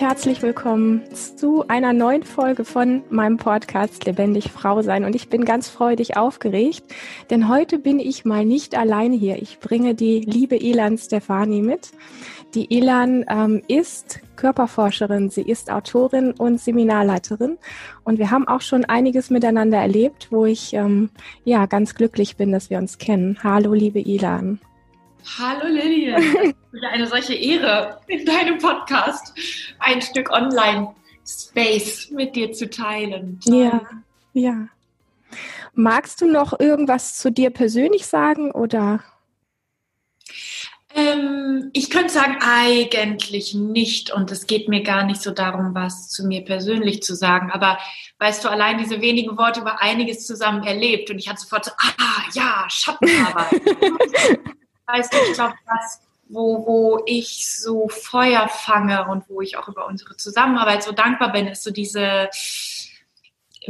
herzlich willkommen zu einer neuen Folge von meinem Podcast Lebendig Frau sein. Und ich bin ganz freudig aufgeregt, denn heute bin ich mal nicht alleine hier. Ich bringe die liebe Elan Stefani mit. Die Elan ähm, ist Körperforscherin, sie ist Autorin und Seminarleiterin. Und wir haben auch schon einiges miteinander erlebt, wo ich ähm, ja ganz glücklich bin, dass wir uns kennen. Hallo, liebe Elan. Hallo Lilian, wieder eine solche Ehre, in deinem Podcast ein Stück Online-Space mit dir zu teilen. Ja, ja. Magst du noch irgendwas zu dir persönlich sagen oder? Ähm, ich könnte sagen, eigentlich nicht. Und es geht mir gar nicht so darum, was zu mir persönlich zu sagen. Aber weißt du, allein diese wenigen Worte über einiges zusammen erlebt. Und ich hatte sofort so, ah, ja, Schattenarbeit. weißt du, ich glaube, das, wo, wo ich so Feuer fange und wo ich auch über unsere Zusammenarbeit so dankbar bin, ist so diese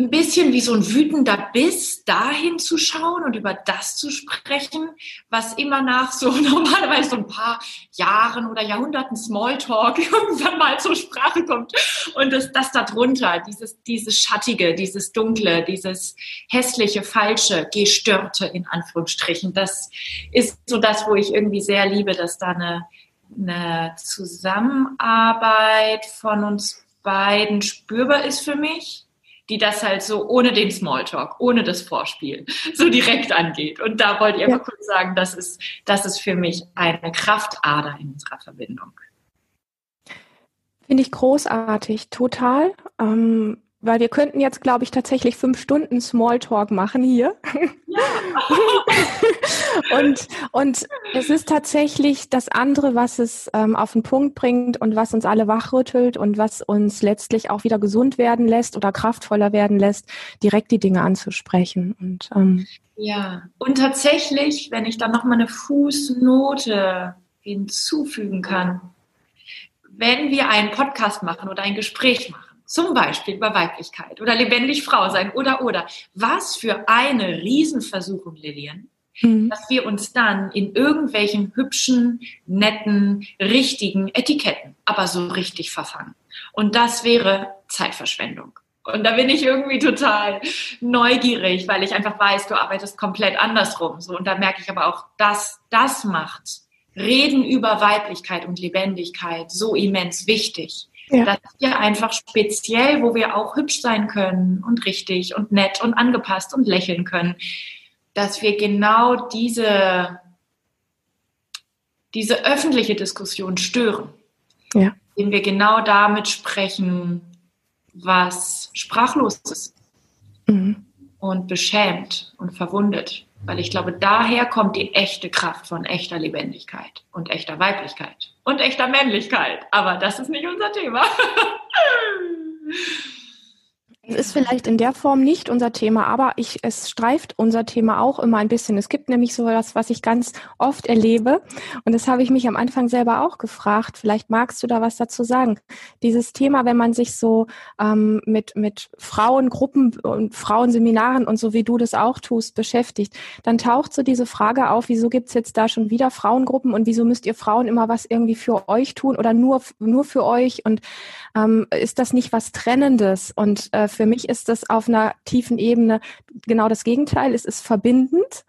ein bisschen wie so ein wütender Biss, dahin zu schauen und über das zu sprechen, was immer nach so normalerweise so ein paar Jahren oder Jahrhunderten Smalltalk irgendwann mal zur Sprache kommt. Und das, das darunter, dieses, dieses Schattige, dieses Dunkle, dieses hässliche, falsche, gestörte in Anführungsstrichen, das ist so das, wo ich irgendwie sehr liebe, dass da eine, eine Zusammenarbeit von uns beiden spürbar ist für mich die das halt so ohne den Smalltalk, ohne das Vorspiel so direkt angeht. Und da wollte ich einfach ja. kurz sagen, das ist, das ist für mich eine Kraftader in unserer Verbindung. Finde ich großartig, total. Ähm, weil wir könnten jetzt, glaube ich, tatsächlich fünf Stunden Smalltalk machen hier. Ja. und, und es ist tatsächlich das andere, was es ähm, auf den Punkt bringt und was uns alle wachrüttelt und was uns letztlich auch wieder gesund werden lässt oder kraftvoller werden lässt, direkt die Dinge anzusprechen. Und, ähm, ja, und tatsächlich, wenn ich dann nochmal eine Fußnote hinzufügen kann, wenn wir einen Podcast machen oder ein Gespräch machen, zum Beispiel über Weiblichkeit oder lebendig Frau sein oder oder. Was für eine Riesenversuchung, Lilian, mhm. dass wir uns dann in irgendwelchen hübschen, netten, richtigen Etiketten aber so richtig verfangen. Und das wäre Zeitverschwendung. Und da bin ich irgendwie total neugierig, weil ich einfach weiß, du arbeitest komplett andersrum. So, und da merke ich aber auch, dass das macht Reden über Weiblichkeit und Lebendigkeit so immens wichtig. Ja. Dass wir einfach speziell, wo wir auch hübsch sein können und richtig und nett und angepasst und lächeln können, dass wir genau diese, diese öffentliche Diskussion stören. Ja. Indem wir genau damit sprechen, was sprachlos ist mhm. und beschämt und verwundet. Weil ich glaube, daher kommt die echte Kraft von echter Lebendigkeit und echter Weiblichkeit und echter Männlichkeit. Aber das ist nicht unser Thema. Es ist vielleicht in der Form nicht unser Thema, aber ich, es streift unser Thema auch immer ein bisschen. Es gibt nämlich so etwas, was ich ganz oft erlebe. Und das habe ich mich am Anfang selber auch gefragt. Vielleicht magst du da was dazu sagen. Dieses Thema, wenn man sich so ähm, mit, mit Frauengruppen und Frauenseminaren und so wie du das auch tust, beschäftigt, dann taucht so diese Frage auf, wieso gibt's jetzt da schon wieder Frauengruppen und wieso müsst ihr Frauen immer was irgendwie für euch tun oder nur, nur für euch? Und ähm, ist das nicht was Trennendes? Und äh, für mich ist das auf einer tiefen Ebene genau das Gegenteil. Es ist verbindend,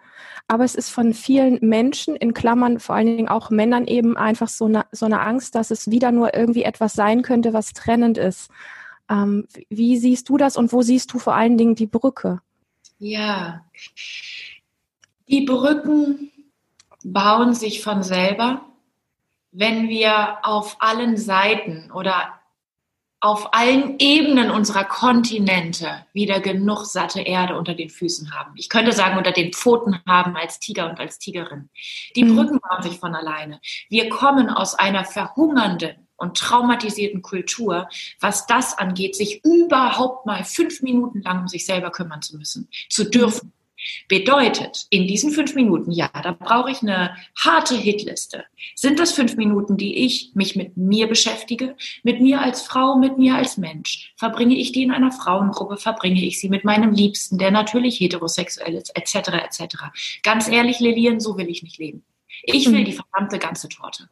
aber es ist von vielen Menschen, in Klammern vor allen Dingen auch Männern eben einfach so eine, so eine Angst, dass es wieder nur irgendwie etwas sein könnte, was trennend ist. Ähm, wie siehst du das und wo siehst du vor allen Dingen die Brücke? Ja, die Brücken bauen sich von selber, wenn wir auf allen Seiten oder auf allen Ebenen unserer Kontinente wieder genug satte Erde unter den Füßen haben. Ich könnte sagen, unter den Pfoten haben als Tiger und als Tigerin. Die mhm. Brücken bauen sich von alleine. Wir kommen aus einer verhungernden und traumatisierten Kultur, was das angeht, sich überhaupt mal fünf Minuten lang um sich selber kümmern zu müssen, zu dürfen. Bedeutet, in diesen fünf Minuten, ja, da brauche ich eine harte Hitliste. Sind das fünf Minuten, die ich mich mit mir beschäftige, mit mir als Frau, mit mir als Mensch? Verbringe ich die in einer Frauengruppe? Verbringe ich sie mit meinem Liebsten, der natürlich heterosexuell ist, etc., etc. Ganz ehrlich, Lilian, so will ich nicht leben. Ich will mhm. die verdammte ganze Torte.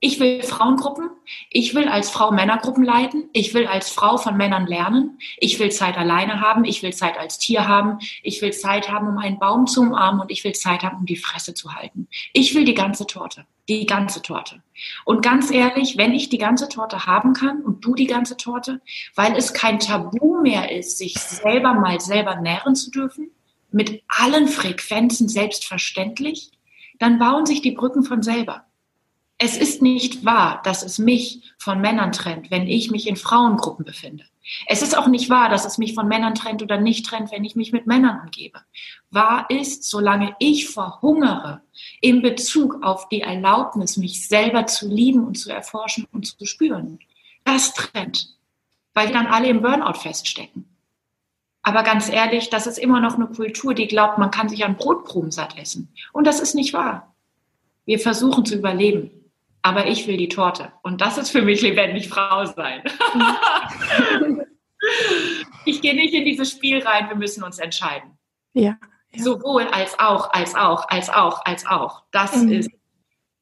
Ich will Frauengruppen. Ich will als Frau Männergruppen leiten. Ich will als Frau von Männern lernen. Ich will Zeit alleine haben. Ich will Zeit als Tier haben. Ich will Zeit haben, um einen Baum zu umarmen. Und ich will Zeit haben, um die Fresse zu halten. Ich will die ganze Torte. Die ganze Torte. Und ganz ehrlich, wenn ich die ganze Torte haben kann und du die ganze Torte, weil es kein Tabu mehr ist, sich selber mal selber nähren zu dürfen, mit allen Frequenzen selbstverständlich, dann bauen sich die Brücken von selber. Es ist nicht wahr, dass es mich von Männern trennt, wenn ich mich in Frauengruppen befinde. Es ist auch nicht wahr, dass es mich von Männern trennt oder nicht trennt, wenn ich mich mit Männern umgebe. Wahr ist, solange ich verhungere in Bezug auf die Erlaubnis, mich selber zu lieben und zu erforschen und zu spüren, das trennt, weil wir dann alle im Burnout feststecken. Aber ganz ehrlich, das ist immer noch eine Kultur, die glaubt, man kann sich an Brotkrumen satt essen. Und das ist nicht wahr. Wir versuchen zu überleben aber ich will die Torte. Und das ist für mich lebendig Frau sein. ich gehe nicht in dieses Spiel rein, wir müssen uns entscheiden. Ja. ja. Sowohl als auch, als auch, als auch, als auch. Das, mhm. ist,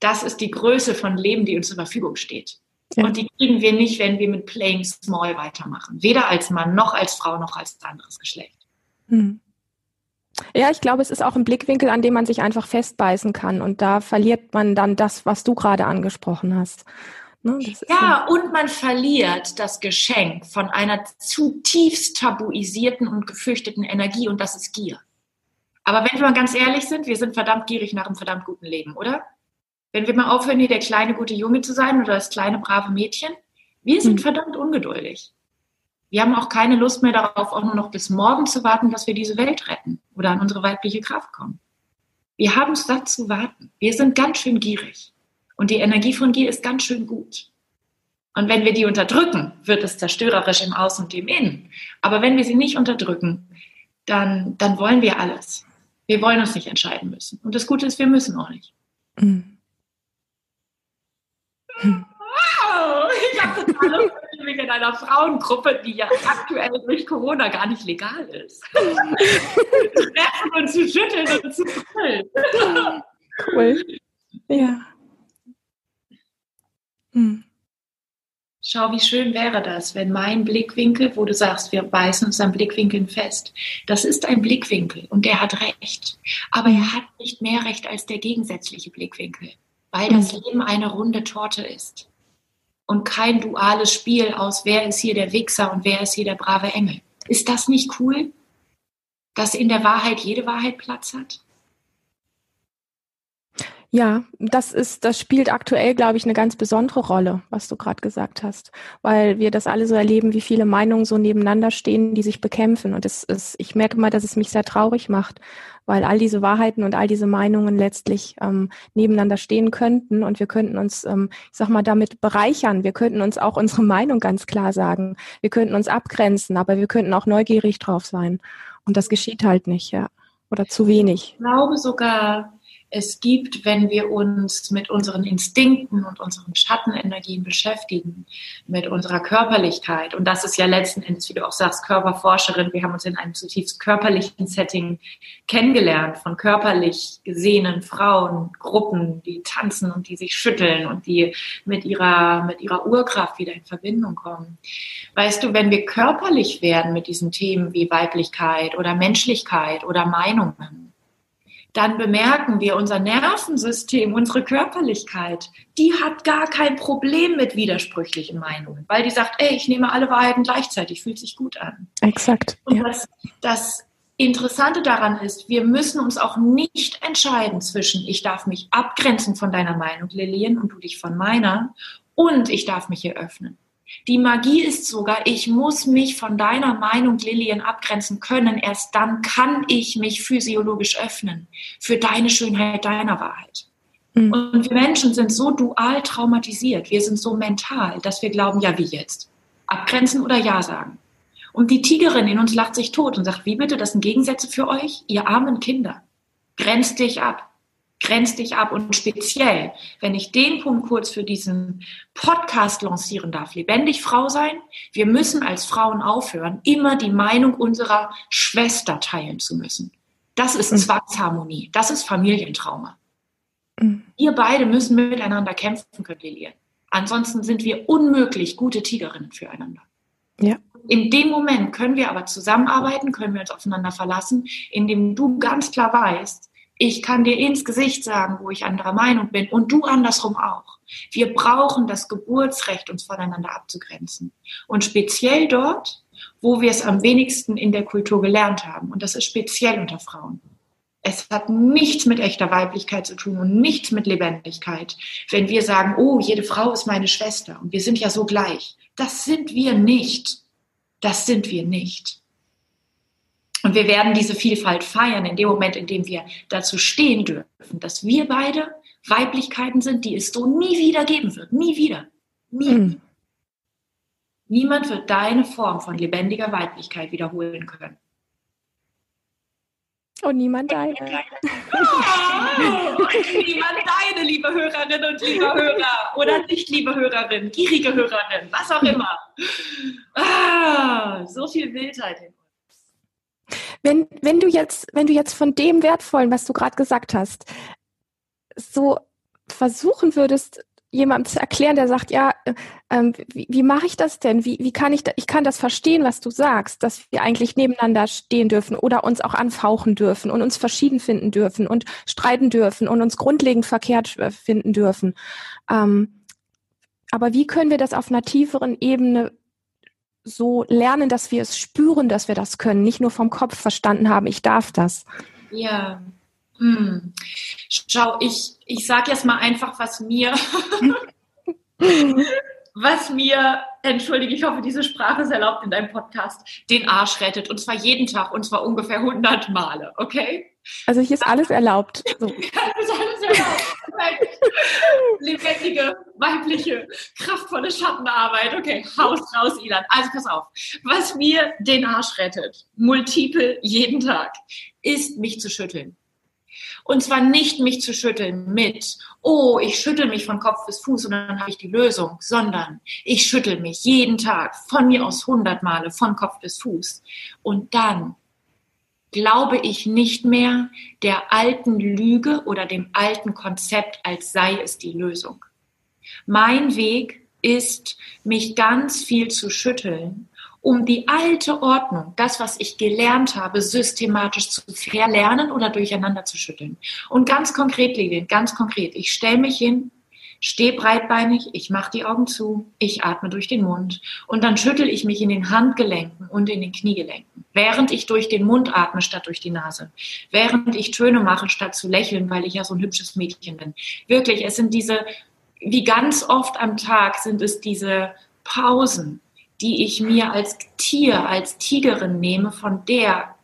das ist die Größe von Leben, die uns zur Verfügung steht. Ja. Und die kriegen wir nicht, wenn wir mit Playing Small weitermachen. Weder als Mann, noch als Frau, noch als anderes Geschlecht. Mhm. Ja, ich glaube, es ist auch ein Blickwinkel, an dem man sich einfach festbeißen kann. Und da verliert man dann das, was du gerade angesprochen hast. Ne, ja, und man verliert das Geschenk von einer zutiefst tabuisierten und gefürchteten Energie und das ist Gier. Aber wenn wir mal ganz ehrlich sind, wir sind verdammt gierig nach einem verdammt guten Leben, oder? Wenn wir mal aufhören, hier der kleine gute Junge zu sein oder das kleine brave Mädchen, wir sind hm. verdammt ungeduldig. Wir haben auch keine Lust mehr darauf, auch nur noch bis morgen zu warten, dass wir diese Welt retten oder an unsere weibliche Kraft kommen. Wir haben es satt zu warten. Wir sind ganz schön gierig. Und die Energie von Gier ist ganz schön gut. Und wenn wir die unterdrücken, wird es zerstörerisch im Außen und im Innen. Aber wenn wir sie nicht unterdrücken, dann, dann wollen wir alles. Wir wollen uns nicht entscheiden müssen. Und das Gute ist, wir müssen auch nicht. Mhm. Wow, ich habe total Lust, einer Frauengruppe, die ja aktuell durch Corona gar nicht legal ist. zu treffen und zu schütteln und zu brüllen. Cool. Ja. Hm. Schau, wie schön wäre das, wenn mein Blickwinkel, wo du sagst, wir beißen uns an Blickwinkeln fest, das ist ein Blickwinkel und der hat recht. Aber er hat nicht mehr recht als der gegensätzliche Blickwinkel, weil das hm. Leben eine runde Torte ist und kein duales Spiel aus, wer ist hier der Wichser und wer ist hier der brave Engel. Ist das nicht cool, dass in der Wahrheit jede Wahrheit Platz hat? Ja, das ist, das spielt aktuell, glaube ich, eine ganz besondere Rolle, was du gerade gesagt hast, weil wir das alle so erleben, wie viele Meinungen so nebeneinander stehen, die sich bekämpfen. Und es ist, ich merke mal, dass es mich sehr traurig macht, weil all diese Wahrheiten und all diese Meinungen letztlich ähm, nebeneinander stehen könnten und wir könnten uns, ähm, ich sag mal, damit bereichern. Wir könnten uns auch unsere Meinung ganz klar sagen. Wir könnten uns abgrenzen, aber wir könnten auch neugierig drauf sein. Und das geschieht halt nicht, ja. Oder zu wenig. Ich glaube sogar, es gibt, wenn wir uns mit unseren Instinkten und unseren Schattenenergien beschäftigen, mit unserer Körperlichkeit. Und das ist ja letzten Endes, wie du auch sagst, Körperforscherin. Wir haben uns in einem zutiefst körperlichen Setting kennengelernt von körperlich gesehenen Frauen, Gruppen, die tanzen und die sich schütteln und die mit ihrer, mit ihrer Urkraft wieder in Verbindung kommen. Weißt du, wenn wir körperlich werden mit diesen Themen wie Weiblichkeit oder Menschlichkeit oder Meinungen, dann bemerken wir, unser Nervensystem, unsere Körperlichkeit, die hat gar kein Problem mit widersprüchlichen Meinungen, weil die sagt, ey, ich nehme alle Wahrheiten gleichzeitig, fühlt sich gut an. Exakt. Und ja. das, das Interessante daran ist, wir müssen uns auch nicht entscheiden zwischen, ich darf mich abgrenzen von deiner Meinung, Lillian, und du dich von meiner, und ich darf mich hier öffnen. Die Magie ist sogar, ich muss mich von deiner Meinung, Lillian, abgrenzen können. Erst dann kann ich mich physiologisch öffnen für deine Schönheit, deiner Wahrheit. Mhm. Und wir Menschen sind so dual traumatisiert, wir sind so mental, dass wir glauben, ja, wie jetzt? Abgrenzen oder Ja sagen? Und die Tigerin in uns lacht sich tot und sagt, wie bitte, das sind Gegensätze für euch? Ihr armen Kinder. Grenzt dich ab grenz dich ab und speziell, wenn ich den Punkt kurz für diesen Podcast lancieren darf, lebendig Frau sein, wir müssen als Frauen aufhören, immer die Meinung unserer Schwester teilen zu müssen. Das ist hm. Zwangsharmonie, das ist Familientrauma. Mhm. Wir beide müssen miteinander kämpfen können, Lilian. Ansonsten sind wir unmöglich gute Tigerinnen füreinander. Ja. In dem Moment können wir aber zusammenarbeiten, können wir uns aufeinander verlassen, indem du ganz klar weißt, ich kann dir ins Gesicht sagen, wo ich anderer Meinung bin und du andersrum auch. Wir brauchen das Geburtsrecht, uns voneinander abzugrenzen. Und speziell dort, wo wir es am wenigsten in der Kultur gelernt haben. Und das ist speziell unter Frauen. Es hat nichts mit echter Weiblichkeit zu tun und nichts mit Lebendigkeit. Wenn wir sagen, oh, jede Frau ist meine Schwester und wir sind ja so gleich. Das sind wir nicht. Das sind wir nicht. Und wir werden diese Vielfalt feiern in dem Moment, in dem wir dazu stehen dürfen, dass wir beide Weiblichkeiten sind, die es so nie wieder geben wird. Nie wieder. Nie. Mhm. Niemand wird deine Form von lebendiger Weiblichkeit wiederholen können. Und niemand deine. Oh, und niemand deine, liebe Hörerin und lieber Hörer. Oder nicht, liebe Hörerin, gierige Hörerin, was auch immer. Ah, so viel Wildheit in. Wenn, wenn, du jetzt, wenn du jetzt von dem Wertvollen, was du gerade gesagt hast, so versuchen würdest, jemandem zu erklären, der sagt, ja, äh, ähm, wie, wie mache ich das denn? Wie, wie kann ich da, ich kann das verstehen, was du sagst, dass wir eigentlich nebeneinander stehen dürfen oder uns auch anfauchen dürfen und uns verschieden finden dürfen und streiten dürfen und uns grundlegend verkehrt äh, finden dürfen. Ähm, aber wie können wir das auf einer tieferen Ebene so lernen, dass wir es spüren, dass wir das können, nicht nur vom Kopf verstanden haben, ich darf das? Ja, hm. Schau, ich, ich sage jetzt mal einfach, was mir, was mir, entschuldige, ich hoffe, diese Sprache ist erlaubt in deinem Podcast, den Arsch rettet. Und zwar jeden Tag und zwar ungefähr 100 Male, okay? Also hier ist alles erlaubt. So. ja, ist alles erlaubt. Lebendige, weibliche, kraftvolle Schattenarbeit. Okay, Haus raus, Ilan. Also pass auf. Was mir den Arsch rettet, multiple jeden Tag, ist mich zu schütteln. Und zwar nicht mich zu schütteln mit, oh, ich schüttel mich von Kopf bis Fuß und dann habe ich die Lösung, sondern ich schüttel mich jeden Tag von mir aus hundert Male von Kopf bis Fuß. Und dann glaube ich nicht mehr der alten Lüge oder dem alten Konzept, als sei es die Lösung. Mein Weg ist, mich ganz viel zu schütteln um die alte Ordnung, das, was ich gelernt habe, systematisch zu verlernen oder durcheinander zu schütteln. Und ganz konkret, Lilian, ganz konkret, ich stelle mich hin, stehe breitbeinig, ich mache die Augen zu, ich atme durch den Mund und dann schüttel ich mich in den Handgelenken und in den Kniegelenken, während ich durch den Mund atme statt durch die Nase, während ich Töne mache statt zu lächeln, weil ich ja so ein hübsches Mädchen bin. Wirklich, es sind diese, wie ganz oft am Tag sind es diese Pausen, die ich mir als Tier, als Tigerin nehme, von der,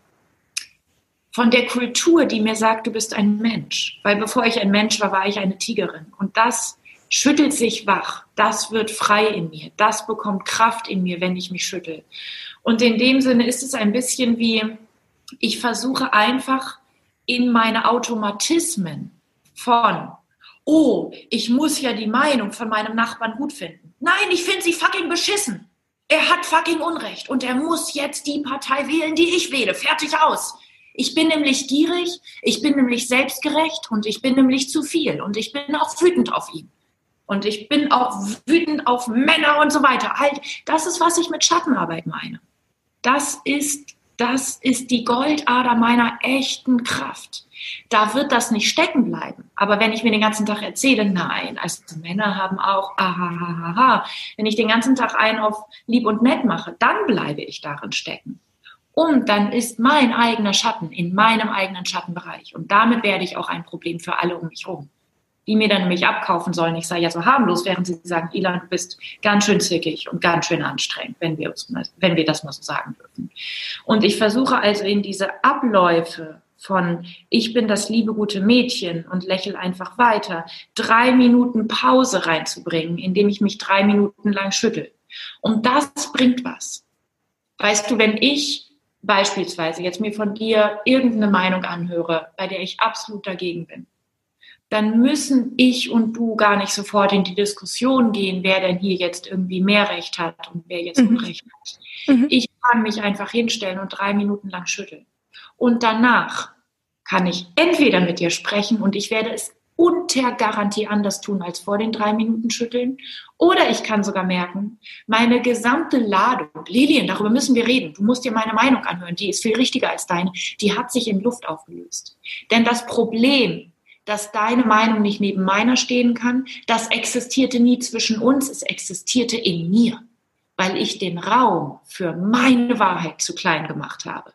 von der Kultur, die mir sagt, du bist ein Mensch. Weil bevor ich ein Mensch war, war ich eine Tigerin. Und das schüttelt sich wach. Das wird frei in mir. Das bekommt Kraft in mir, wenn ich mich schüttel. Und in dem Sinne ist es ein bisschen wie, ich versuche einfach in meine Automatismen von, oh, ich muss ja die Meinung von meinem Nachbarn gut finden. Nein, ich finde sie fucking beschissen. Er hat fucking Unrecht und er muss jetzt die Partei wählen, die ich wähle. Fertig aus. Ich bin nämlich gierig, ich bin nämlich selbstgerecht und ich bin nämlich zu viel und ich bin auch wütend auf ihn. Und ich bin auch wütend auf Männer und so weiter. Halt, das ist, was ich mit Schattenarbeit meine. Das ist, das ist die Goldader meiner echten Kraft da wird das nicht stecken bleiben. Aber wenn ich mir den ganzen Tag erzähle, nein, also Männer haben auch, aha, wenn ich den ganzen Tag einen auf lieb und nett mache, dann bleibe ich darin stecken. Und dann ist mein eigener Schatten in meinem eigenen Schattenbereich. Und damit werde ich auch ein Problem für alle um mich herum. Die mir dann nämlich abkaufen sollen, ich sei ja so harmlos, während sie sagen, Ilan, du bist ganz schön zickig und ganz schön anstrengend, wenn wir, uns, wenn wir das mal so sagen dürfen. Und ich versuche also in diese Abläufe von ich bin das liebe gute Mädchen und lächel einfach weiter, drei Minuten Pause reinzubringen, indem ich mich drei Minuten lang schüttel. Und das bringt was. Weißt du, wenn ich beispielsweise jetzt mir von dir irgendeine Meinung anhöre, bei der ich absolut dagegen bin, dann müssen ich und du gar nicht sofort in die Diskussion gehen, wer denn hier jetzt irgendwie mehr Recht hat und wer jetzt mhm. Unrecht hat. Mhm. Ich kann mich einfach hinstellen und drei Minuten lang schütteln. Und danach kann ich entweder mit dir sprechen und ich werde es unter Garantie anders tun als vor den drei Minuten schütteln. Oder ich kann sogar merken, meine gesamte Ladung, Lilien, darüber müssen wir reden. Du musst dir meine Meinung anhören, die ist viel richtiger als deine. Die hat sich in Luft aufgelöst. Denn das Problem, dass deine Meinung nicht neben meiner stehen kann, das existierte nie zwischen uns, es existierte in mir, weil ich den Raum für meine Wahrheit zu klein gemacht habe.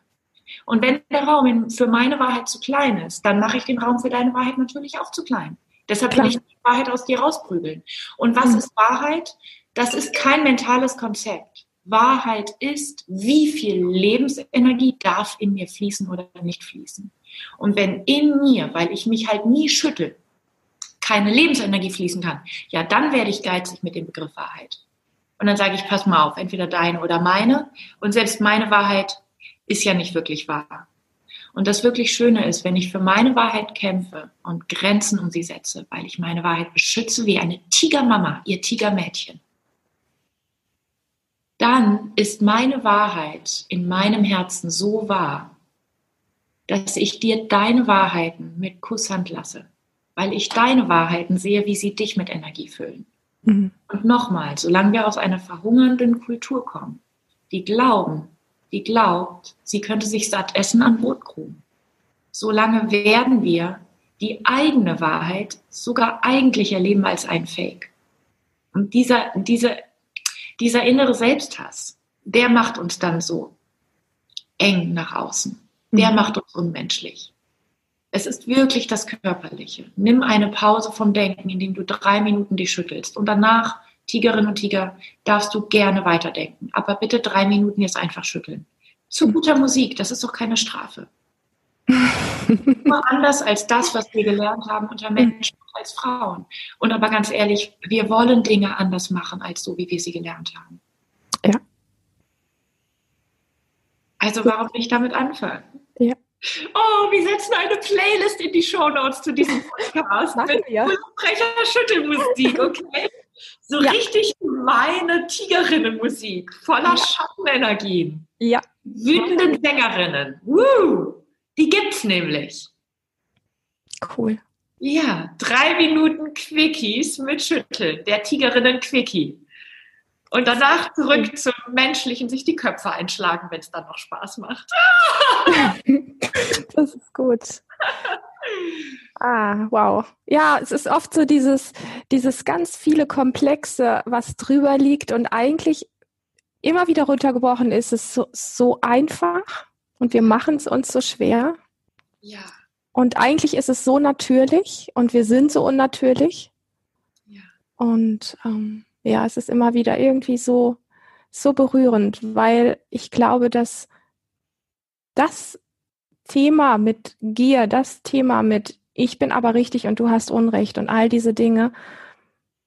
Und wenn der Raum für meine Wahrheit zu klein ist, dann mache ich den Raum für deine Wahrheit natürlich auch zu klein. Deshalb Klar. will ich die Wahrheit aus dir rausprügeln. Und was mhm. ist Wahrheit? Das ist kein mentales Konzept. Wahrheit ist, wie viel Lebensenergie darf in mir fließen oder nicht fließen. Und wenn in mir, weil ich mich halt nie schüttel, keine Lebensenergie fließen kann, ja, dann werde ich geizig mit dem Begriff Wahrheit. Und dann sage ich, pass mal auf, entweder deine oder meine. Und selbst meine Wahrheit ist ja nicht wirklich wahr. Und das wirklich Schöne ist, wenn ich für meine Wahrheit kämpfe und Grenzen um sie setze, weil ich meine Wahrheit beschütze wie eine Tigermama, ihr Tigermädchen, dann ist meine Wahrheit in meinem Herzen so wahr, dass ich dir deine Wahrheiten mit Kusshand lasse, weil ich deine Wahrheiten sehe, wie sie dich mit Energie füllen. Mhm. Und nochmal, solange wir aus einer verhungernden Kultur kommen, die glauben, die glaubt, sie könnte sich satt essen an Brotkrumen. Solange werden wir die eigene Wahrheit sogar eigentlich erleben als ein Fake. Und dieser, diese, dieser innere Selbsthass, der macht uns dann so eng nach außen. Der mhm. macht uns unmenschlich. Es ist wirklich das Körperliche. Nimm eine Pause vom Denken, indem du drei Minuten dich schüttelst und danach Tigerinnen und Tiger, darfst du gerne weiterdenken. Aber bitte drei Minuten jetzt einfach schütteln. Zu guter Musik, das ist doch keine Strafe. Nur anders als das, was wir gelernt haben unter Menschen als Frauen. Und aber ganz ehrlich, wir wollen Dinge anders machen, als so, wie wir sie gelernt haben. Ja. Also warum nicht damit anfangen? Ja. Oh, wir setzen eine Playlist in die Show Notes zu diesem Podcast mit ja. Schüttelmusik, okay? So ja. richtig meine Tigerinnenmusik, voller ja. Schattenenergien. Ja. Wütenden Sängerinnen. Woo! Die gibt's nämlich. Cool. Ja, drei Minuten Quickies mit Schütteln, der Tigerinnen-Quickie. Und danach zurück zum Menschlichen, sich die Köpfe einschlagen, wenn es dann noch Spaß macht. das ist gut. Ah, wow. Ja, es ist oft so dieses, dieses ganz viele Komplexe, was drüber liegt und eigentlich immer wieder runtergebrochen ist es so, so einfach und wir machen es uns so schwer. Ja. Und eigentlich ist es so natürlich und wir sind so unnatürlich. Ja. Und ähm, ja, es ist immer wieder irgendwie so, so berührend, weil ich glaube, dass das Thema mit Gier, das Thema mit ich bin aber richtig und du hast Unrecht. Und all diese Dinge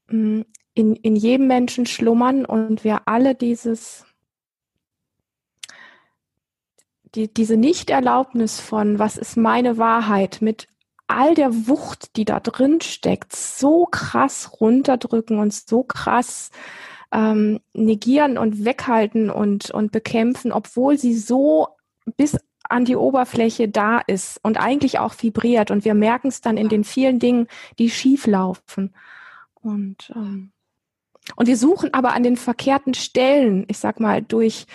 mm, in, in jedem Menschen schlummern und wir alle dieses, die, diese Nichterlaubnis von, was ist meine Wahrheit, mit all der Wucht, die da drin steckt, so krass runterdrücken und so krass ähm, negieren und weghalten und, und bekämpfen, obwohl sie so bis an die Oberfläche da ist und eigentlich auch vibriert und wir merken es dann in den vielen Dingen, die schief laufen. Und, ähm, und wir suchen aber an den verkehrten Stellen, ich sag mal, durch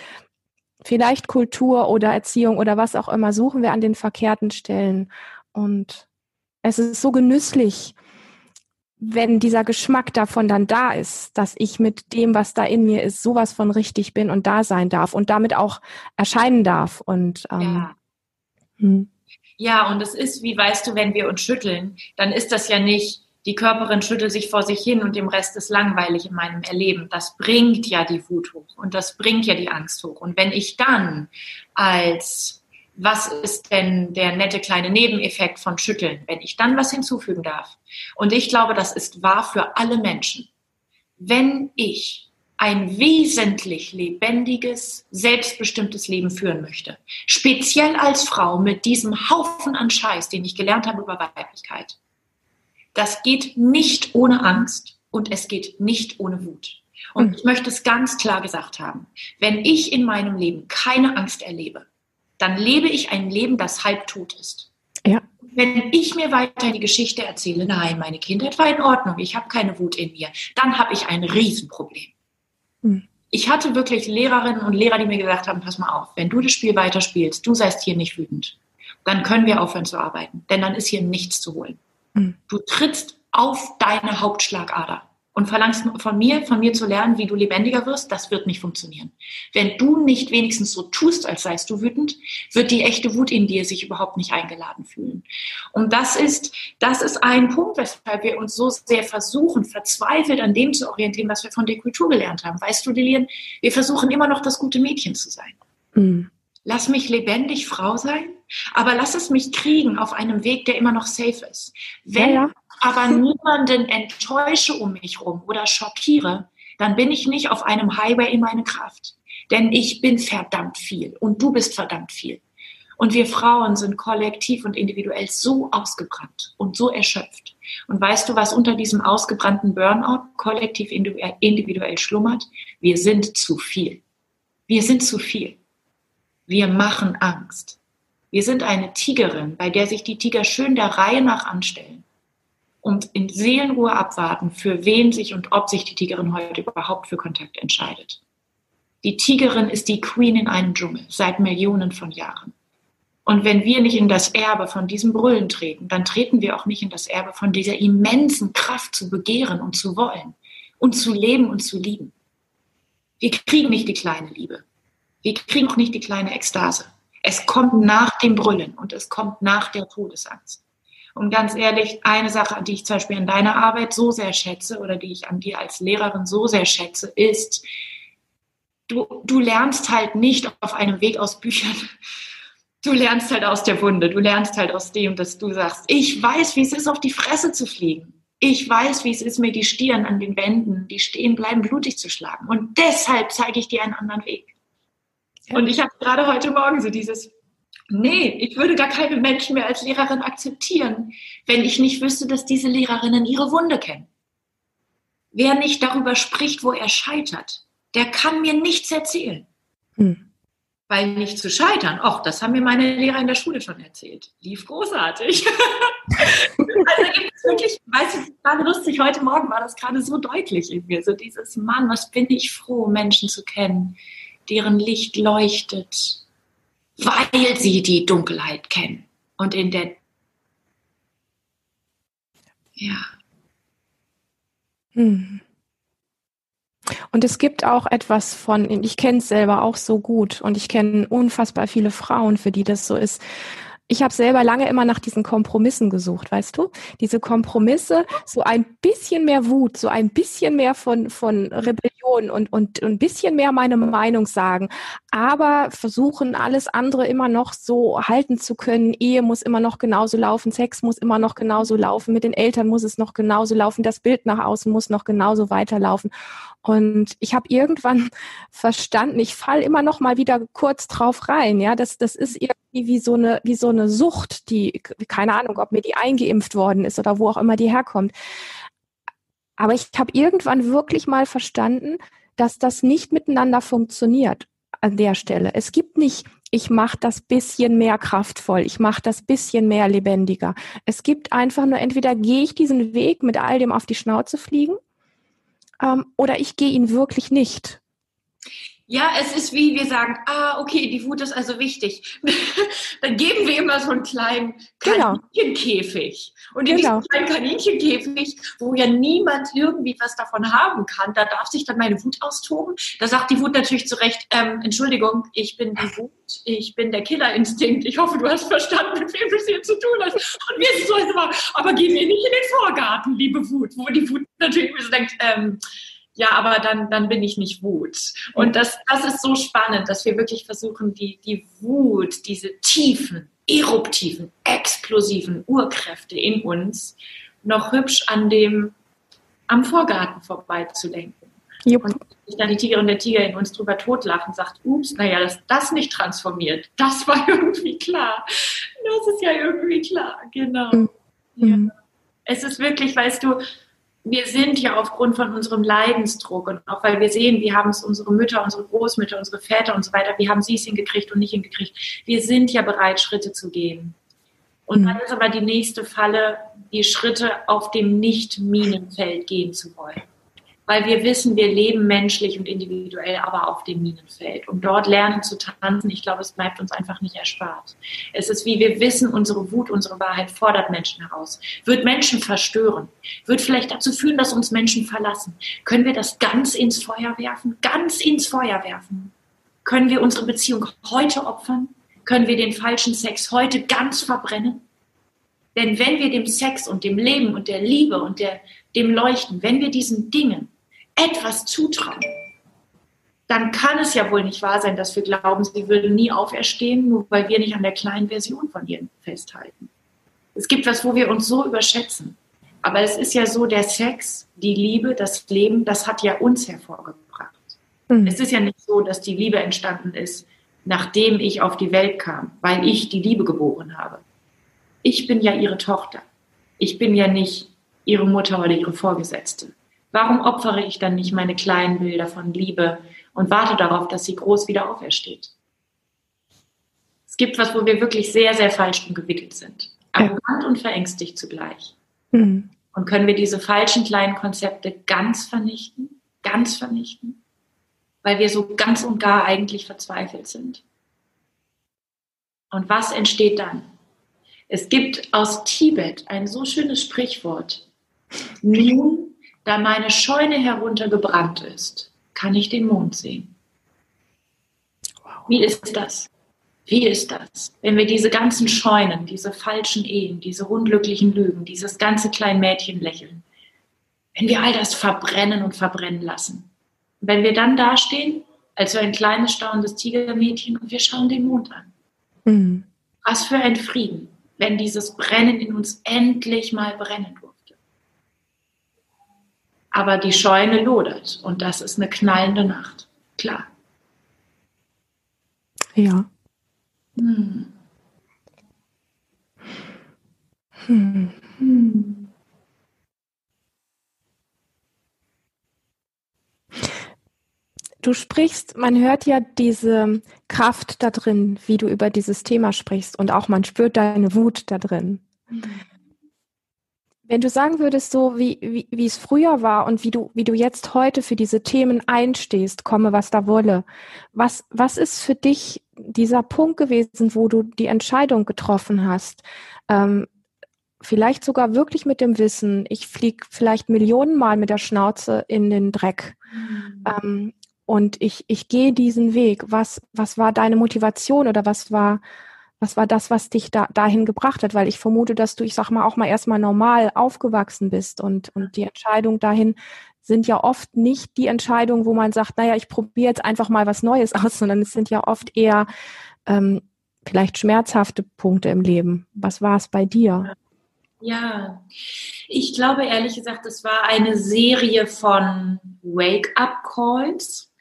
vielleicht Kultur oder Erziehung oder was auch immer, suchen wir an den verkehrten Stellen. Und es ist so genüsslich, wenn dieser Geschmack davon dann da ist, dass ich mit dem, was da in mir ist, sowas von richtig bin und da sein darf und damit auch erscheinen darf. Und ähm, ja. Hm. ja, und es ist, wie weißt du, wenn wir uns schütteln, dann ist das ja nicht, die Körperin schüttelt sich vor sich hin und dem Rest ist langweilig in meinem Erleben. Das bringt ja die Wut hoch und das bringt ja die Angst hoch. Und wenn ich dann als was ist denn der nette kleine Nebeneffekt von Schütteln, wenn ich dann was hinzufügen darf. Und ich glaube, das ist wahr für alle Menschen. Wenn ich ein wesentlich lebendiges, selbstbestimmtes Leben führen möchte, speziell als Frau mit diesem Haufen an Scheiß, den ich gelernt habe über Weiblichkeit, das geht nicht ohne Angst und es geht nicht ohne Wut. Und hm. ich möchte es ganz klar gesagt haben. Wenn ich in meinem Leben keine Angst erlebe, dann lebe ich ein Leben, das halb tot ist. Ja. Wenn ich mir weiter die Geschichte erzähle, nein, meine Kindheit war in Ordnung, ich habe keine Wut in mir, dann habe ich ein Riesenproblem. Hm. Ich hatte wirklich Lehrerinnen und Lehrer, die mir gesagt haben, pass mal auf, wenn du das Spiel weiterspielst, du seist hier nicht wütend, dann können wir aufhören zu arbeiten, denn dann ist hier nichts zu holen. Hm. Du trittst auf deine Hauptschlagader und verlangst von mir, von mir zu lernen, wie du lebendiger wirst, das wird nicht funktionieren. Wenn du nicht wenigstens so tust, als seist du wütend, wird die echte Wut in dir sich überhaupt nicht eingeladen fühlen. Und das ist, das ist ein Punkt, weshalb wir uns so sehr versuchen, verzweifelt an dem zu orientieren, was wir von der Kultur gelernt haben. Weißt du, Lilian, wir versuchen immer noch das gute Mädchen zu sein. Mhm. Lass mich lebendig Frau sein, aber lass es mich kriegen auf einem Weg, der immer noch safe ist. Wenn ja, ja aber niemanden enttäusche um mich rum oder schockiere, dann bin ich nicht auf einem Highway in meine Kraft. Denn ich bin verdammt viel und du bist verdammt viel. Und wir Frauen sind kollektiv und individuell so ausgebrannt und so erschöpft. Und weißt du, was unter diesem ausgebrannten Burnout kollektiv individuell schlummert? Wir sind zu viel. Wir sind zu viel. Wir machen Angst. Wir sind eine Tigerin, bei der sich die Tiger schön der Reihe nach anstellen und in Seelenruhe abwarten, für wen sich und ob sich die Tigerin heute überhaupt für Kontakt entscheidet. Die Tigerin ist die Queen in einem Dschungel seit Millionen von Jahren. Und wenn wir nicht in das Erbe von diesem Brüllen treten, dann treten wir auch nicht in das Erbe von dieser immensen Kraft zu begehren und zu wollen und zu leben und zu lieben. Wir kriegen nicht die kleine Liebe. Wir kriegen auch nicht die kleine Ekstase. Es kommt nach dem Brüllen und es kommt nach der Todesangst. Und ganz ehrlich, eine Sache, die ich zum Beispiel in deiner Arbeit so sehr schätze oder die ich an dir als Lehrerin so sehr schätze, ist, du, du lernst halt nicht auf einem Weg aus Büchern. Du lernst halt aus der Wunde. Du lernst halt aus dem, dass du sagst, ich weiß, wie es ist, auf die Fresse zu fliegen. Ich weiß, wie es ist, mir die Stirn an den Wänden, die stehen bleiben, blutig zu schlagen. Und deshalb zeige ich dir einen anderen Weg. Ja. Und ich habe gerade heute Morgen so dieses Nee, ich würde gar keine Menschen mehr als Lehrerin akzeptieren, wenn ich nicht wüsste, dass diese Lehrerinnen ihre Wunde kennen. Wer nicht darüber spricht, wo er scheitert, der kann mir nichts erzählen. Hm. Weil nicht zu scheitern, ach, das haben mir meine Lehrer in der Schule schon erzählt. Lief großartig. also gibt es wirklich, weißt du, gerade lustig, heute Morgen war das gerade so deutlich in mir, so dieses Mann, was bin ich froh, Menschen zu kennen, deren Licht leuchtet, weil sie die Dunkelheit kennen. Und in der, ja. Hm. Und es gibt auch etwas von, ich kenne es selber auch so gut und ich kenne unfassbar viele Frauen, für die das so ist ich habe selber lange immer nach diesen Kompromissen gesucht, weißt du? Diese Kompromisse, so ein bisschen mehr Wut, so ein bisschen mehr von, von Rebellion und, und ein bisschen mehr meine Meinung sagen, aber versuchen, alles andere immer noch so halten zu können. Ehe muss immer noch genauso laufen, Sex muss immer noch genauso laufen, mit den Eltern muss es noch genauso laufen, das Bild nach außen muss noch genauso weiterlaufen. Und ich habe irgendwann verstanden, ich fall immer noch mal wieder kurz drauf rein. Ja, das, das ist irgendwie wie so eine, wie so eine Sucht, die, keine Ahnung, ob mir die eingeimpft worden ist oder wo auch immer die herkommt. Aber ich habe irgendwann wirklich mal verstanden, dass das nicht miteinander funktioniert an der Stelle. Es gibt nicht, ich mache das bisschen mehr kraftvoll, ich mache das bisschen mehr lebendiger. Es gibt einfach nur, entweder gehe ich diesen Weg mit all dem auf die Schnauze fliegen ähm, oder ich gehe ihn wirklich nicht. Ja, es ist wie wir sagen, ah, okay, die Wut ist also wichtig. Dann geben wir immer so einen kleinen genau. Kaninchenkäfig. Und in genau. diesem kleinen Kaninchenkäfig, wo ja niemand irgendwie was davon haben kann, da darf sich dann meine Wut austoben. Da sagt die Wut natürlich zu Recht, ähm, Entschuldigung, ich bin die Wut, ich bin der Killerinstinkt. Ich hoffe, du hast verstanden, mit wem es hier zu tun hast. Und wir sind so immer, aber geh mir nicht in den Vorgarten, liebe Wut, wo die Wut natürlich so denkt, ähm, ja, aber dann, dann bin ich nicht Wut. Und das, das ist so spannend, dass wir wirklich versuchen, die, die Wut, diese tiefen, eruptiven, explosiven Urkräfte in uns noch hübsch an dem, am Vorgarten vorbeizulenken. Jupp. Und sich dann die Tigerin und der Tiger in uns drüber totlachen, sagt, ups, naja, dass das nicht transformiert, das war irgendwie klar. Das ist ja irgendwie klar, genau. Mhm. Ja. Es ist wirklich, weißt du, wir sind ja aufgrund von unserem Leidensdruck und auch weil wir sehen, wie haben es unsere Mütter, unsere Großmütter, unsere Väter und so weiter, wie haben sie es hingekriegt und nicht hingekriegt. Wir sind ja bereit, Schritte zu gehen. Und mhm. dann ist aber die nächste Falle, die Schritte auf dem Nicht-Minenfeld gehen zu wollen weil wir wissen, wir leben menschlich und individuell, aber auf dem Minenfeld. Und dort lernen zu tanzen, ich glaube, es bleibt uns einfach nicht erspart. Es ist wie wir wissen, unsere Wut, unsere Wahrheit fordert Menschen heraus, wird Menschen verstören, wird vielleicht dazu führen, dass uns Menschen verlassen. Können wir das ganz ins Feuer werfen? Ganz ins Feuer werfen? Können wir unsere Beziehung heute opfern? Können wir den falschen Sex heute ganz verbrennen? Denn wenn wir dem Sex und dem Leben und der Liebe und der, dem Leuchten, wenn wir diesen Dingen etwas zutrauen, dann kann es ja wohl nicht wahr sein, dass wir glauben, sie würde nie auferstehen, nur weil wir nicht an der kleinen Version von ihr festhalten. Es gibt was, wo wir uns so überschätzen. Aber es ist ja so, der Sex, die Liebe, das Leben, das hat ja uns hervorgebracht. Mhm. Es ist ja nicht so, dass die Liebe entstanden ist, nachdem ich auf die Welt kam, weil ich die Liebe geboren habe. Ich bin ja ihre Tochter. Ich bin ja nicht ihre Mutter oder ihre Vorgesetzte. Warum opfere ich dann nicht meine kleinen Bilder von Liebe und warte darauf, dass sie groß wieder aufersteht? Es gibt was, wo wir wirklich sehr, sehr falsch gewickelt sind. Arrogant und verängstigt zugleich. Mhm. Und können wir diese falschen kleinen Konzepte ganz vernichten? Ganz vernichten? Weil wir so ganz und gar eigentlich verzweifelt sind. Und was entsteht dann? Es gibt aus Tibet ein so schönes Sprichwort. Nun da meine Scheune heruntergebrannt ist, kann ich den Mond sehen. Wie ist das? Wie ist das, wenn wir diese ganzen Scheunen, diese falschen Ehen, diese unglücklichen Lügen, dieses ganze kleine Mädchen lächeln, wenn wir all das verbrennen und verbrennen lassen? Und wenn wir dann dastehen, als so ein kleines, staunendes Tigermädchen und wir schauen den Mond an. Mhm. Was für ein Frieden, wenn dieses Brennen in uns endlich mal brennen wird aber die Scheune lodert und das ist eine knallende Nacht. Klar. Ja. Hm. Hm. Hm. Du sprichst, man hört ja diese Kraft da drin, wie du über dieses Thema sprichst und auch man spürt deine Wut da drin. Mhm. Wenn du sagen würdest, so wie, wie, wie es früher war und wie du, wie du jetzt heute für diese Themen einstehst, komme was da wolle, was, was ist für dich dieser Punkt gewesen, wo du die Entscheidung getroffen hast? Ähm, vielleicht sogar wirklich mit dem Wissen, ich fliege vielleicht Millionen Mal mit der Schnauze in den Dreck. Mhm. Ähm, und ich, ich gehe diesen Weg. Was, was war deine Motivation oder was war, was war das, was dich da, dahin gebracht hat? Weil ich vermute, dass du, ich sag mal, auch mal erstmal normal aufgewachsen bist und, und die Entscheidung dahin sind ja oft nicht die Entscheidungen, wo man sagt, naja, ich probiere jetzt einfach mal was Neues aus, sondern es sind ja oft eher ähm, vielleicht schmerzhafte Punkte im Leben. Was war es bei dir? Ja, ich glaube ehrlich gesagt, es war eine Serie von Wake-up-Calls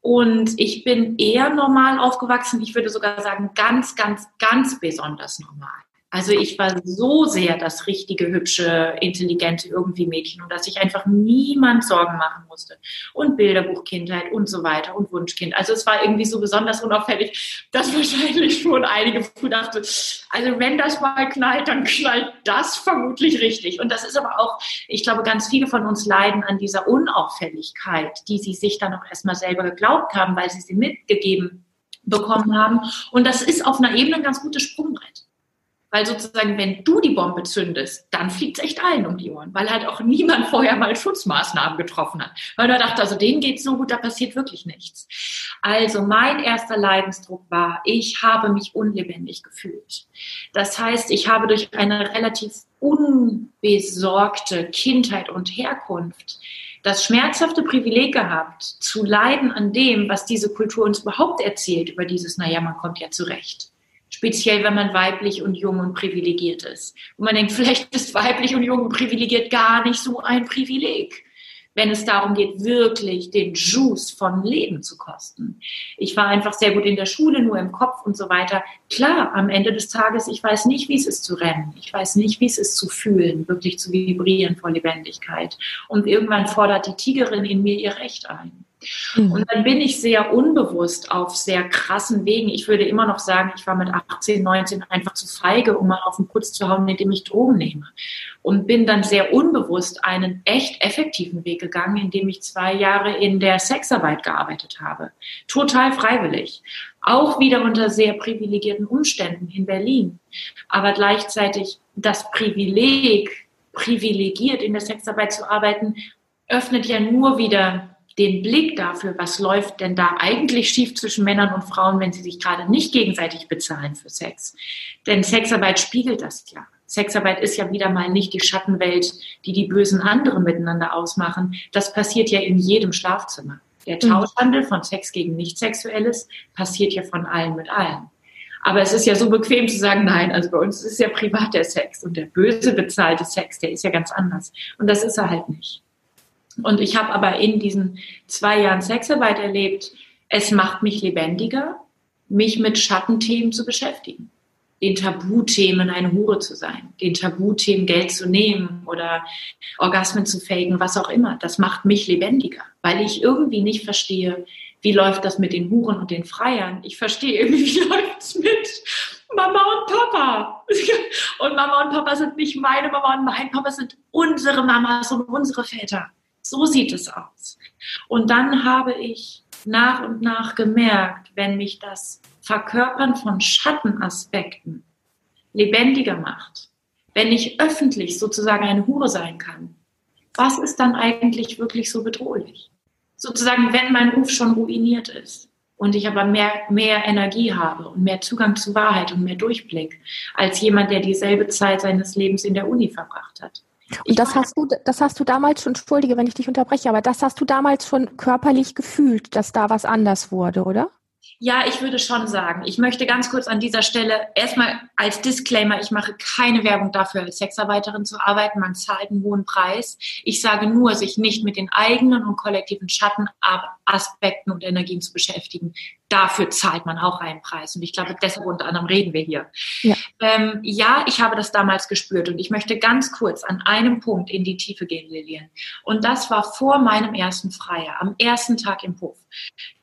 und ich bin eher normal aufgewachsen. Ich würde sogar sagen, ganz, ganz, ganz besonders normal. Also ich war so sehr das richtige, hübsche, intelligente irgendwie Mädchen und dass ich einfach niemand Sorgen machen musste. Und Bilderbuchkindheit und so weiter und Wunschkind. Also es war irgendwie so besonders unauffällig, dass wahrscheinlich schon einige früh dachte, also wenn das mal knallt, dann knallt das vermutlich richtig. Und das ist aber auch, ich glaube, ganz viele von uns leiden an dieser Unauffälligkeit, die sie sich dann auch erstmal selber geglaubt haben, weil sie sie mitgegeben bekommen haben. Und das ist auf einer Ebene ein ganz gutes Sprungbrett. Weil sozusagen, wenn du die Bombe zündest, dann fliegt es echt allen um die Ohren, weil halt auch niemand vorher mal Schutzmaßnahmen getroffen hat. Weil er dachte, also denen geht's so gut, da passiert wirklich nichts. Also mein erster Leidensdruck war, ich habe mich unlebendig gefühlt. Das heißt, ich habe durch eine relativ unbesorgte Kindheit und Herkunft das schmerzhafte Privileg gehabt, zu leiden an dem, was diese Kultur uns überhaupt erzählt, über dieses, naja, man kommt ja zurecht speziell wenn man weiblich und jung und privilegiert ist. Und man denkt, vielleicht ist weiblich und jung und privilegiert gar nicht so ein Privileg, wenn es darum geht, wirklich den Juice von Leben zu kosten. Ich war einfach sehr gut in der Schule, nur im Kopf und so weiter. Klar, am Ende des Tages, ich weiß nicht, wie es ist zu rennen. Ich weiß nicht, wie es ist zu fühlen, wirklich zu vibrieren vor Lebendigkeit. Und irgendwann fordert die Tigerin in mir ihr Recht ein. Mhm. Und dann bin ich sehr unbewusst auf sehr krassen Wegen. Ich würde immer noch sagen, ich war mit 18, 19 einfach zu feige, um mal auf den Putz zu hauen, indem ich Drogen nehme. Und bin dann sehr unbewusst einen echt effektiven Weg gegangen, indem ich zwei Jahre in der Sexarbeit gearbeitet habe. Total freiwillig. Auch wieder unter sehr privilegierten Umständen in Berlin. Aber gleichzeitig das Privileg, privilegiert in der Sexarbeit zu arbeiten, öffnet ja nur wieder den Blick dafür, was läuft denn da eigentlich schief zwischen Männern und Frauen, wenn sie sich gerade nicht gegenseitig bezahlen für Sex. Denn Sexarbeit spiegelt das ja. Sexarbeit ist ja wieder mal nicht die Schattenwelt, die die bösen anderen miteinander ausmachen. Das passiert ja in jedem Schlafzimmer. Der mhm. Tauschhandel von Sex gegen Nicht-Sexuelles passiert ja von allen mit allen. Aber es ist ja so bequem zu sagen, nein, also bei uns ist ja privat der Sex und der böse bezahlte Sex, der ist ja ganz anders. Und das ist er halt nicht. Und ich habe aber in diesen zwei Jahren Sexarbeit erlebt, es macht mich lebendiger, mich mit Schattenthemen zu beschäftigen. Den Tabuthemen eine Hure zu sein, den Tabuthemen Geld zu nehmen oder Orgasmen zu faken, was auch immer. Das macht mich lebendiger, weil ich irgendwie nicht verstehe, wie läuft das mit den Huren und den Freiern. Ich verstehe irgendwie, wie läuft es mit Mama und Papa. Und Mama und Papa sind nicht meine Mama und mein Papa sind unsere Mamas und unsere Väter. So sieht es aus. Und dann habe ich nach und nach gemerkt, wenn mich das Verkörpern von Schattenaspekten lebendiger macht, wenn ich öffentlich sozusagen eine Hure sein kann, was ist dann eigentlich wirklich so bedrohlich? Sozusagen, wenn mein Ruf schon ruiniert ist und ich aber mehr, mehr Energie habe und mehr Zugang zu Wahrheit und mehr Durchblick als jemand, der dieselbe Zeit seines Lebens in der Uni verbracht hat. Und das hast du, das hast du damals schon, entschuldige, wenn ich dich unterbreche, aber das hast du damals schon körperlich gefühlt, dass da was anders wurde, oder? Ja, ich würde schon sagen. Ich möchte ganz kurz an dieser Stelle erstmal als Disclaimer, ich mache keine Werbung dafür, als Sexarbeiterin zu arbeiten. Man zahlt einen hohen Preis. Ich sage nur, sich nicht mit den eigenen und kollektiven Schattenaspekten und Energien zu beschäftigen dafür zahlt man auch einen Preis. Und ich glaube, deshalb unter anderem reden wir hier. Ja. Ähm, ja, ich habe das damals gespürt und ich möchte ganz kurz an einem Punkt in die Tiefe gehen, Lilian. Und das war vor meinem ersten Freier, am ersten Tag im Puff.